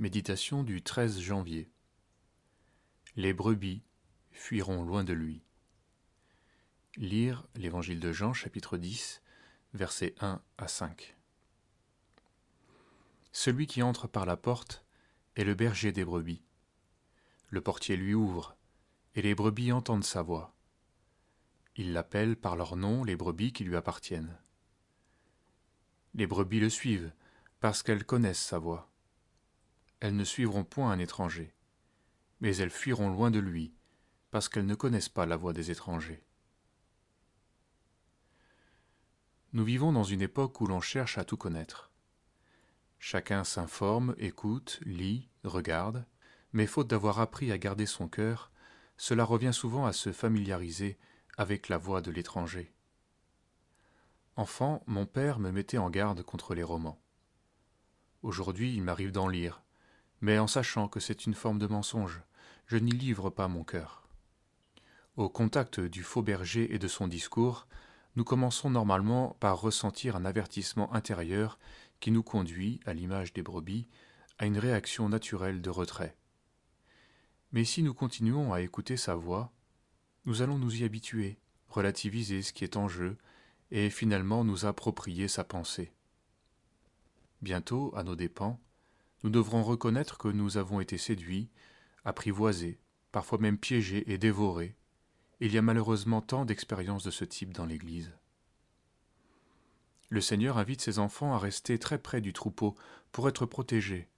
Méditation du 13 janvier. Les brebis fuiront loin de lui. Lire l'Évangile de Jean chapitre 10 versets 1 à 5. Celui qui entre par la porte est le berger des brebis. Le portier lui ouvre, et les brebis entendent sa voix. Il l'appelle par leur nom les brebis qui lui appartiennent. Les brebis le suivent, parce qu'elles connaissent sa voix elles ne suivront point un étranger, mais elles fuiront loin de lui, parce qu'elles ne connaissent pas la voix des étrangers. Nous vivons dans une époque où l'on cherche à tout connaître. Chacun s'informe, écoute, lit, regarde, mais faute d'avoir appris à garder son cœur, cela revient souvent à se familiariser avec la voix de l'étranger. Enfant, mon père me mettait en garde contre les romans. Aujourd'hui, il m'arrive d'en lire, mais en sachant que c'est une forme de mensonge, je n'y livre pas mon cœur. Au contact du faux berger et de son discours, nous commençons normalement par ressentir un avertissement intérieur qui nous conduit, à l'image des brebis, à une réaction naturelle de retrait. Mais si nous continuons à écouter sa voix, nous allons nous y habituer, relativiser ce qui est en jeu, et finalement nous approprier sa pensée. Bientôt, à nos dépens, nous devrons reconnaître que nous avons été séduits, apprivoisés, parfois même piégés et dévorés. Il y a malheureusement tant d'expériences de ce type dans l'Église. Le Seigneur invite ses enfants à rester très près du troupeau pour être protégés.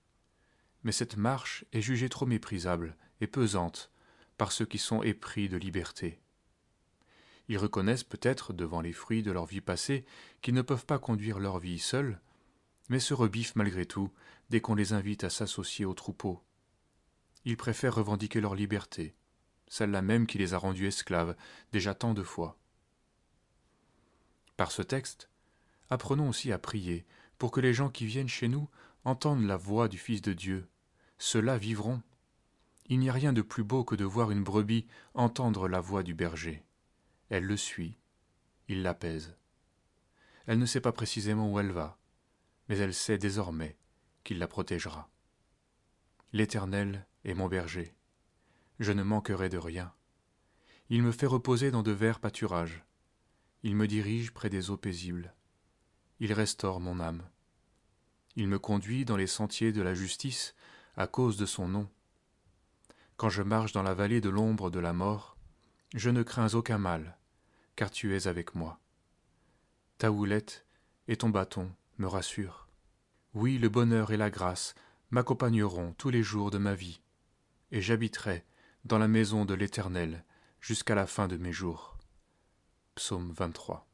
Mais cette marche est jugée trop méprisable et pesante par ceux qui sont épris de liberté. Ils reconnaissent peut-être, devant les fruits de leur vie passée, qu'ils ne peuvent pas conduire leur vie seuls, mais se rebiffent malgré tout dès qu'on les invite à s'associer au troupeau. Ils préfèrent revendiquer leur liberté, celle-là même qui les a rendus esclaves déjà tant de fois. Par ce texte, apprenons aussi à prier pour que les gens qui viennent chez nous entendent la voix du Fils de Dieu. Ceux-là vivront. Il n'y a rien de plus beau que de voir une brebis entendre la voix du berger. Elle le suit, il l'apaise. Elle ne sait pas précisément où elle va, mais elle sait désormais qu'il la protégera. L'Éternel est mon berger. Je ne manquerai de rien. Il me fait reposer dans de verts pâturages. Il me dirige près des eaux paisibles. Il restaure mon âme. Il me conduit dans les sentiers de la justice à cause de son nom. Quand je marche dans la vallée de l'ombre de la mort, je ne crains aucun mal, car tu es avec moi. Ta houlette et ton bâton me rassurent. Oui, le bonheur et la grâce m'accompagneront tous les jours de ma vie, et j'habiterai dans la maison de l'Éternel jusqu'à la fin de mes jours. Psaume 23.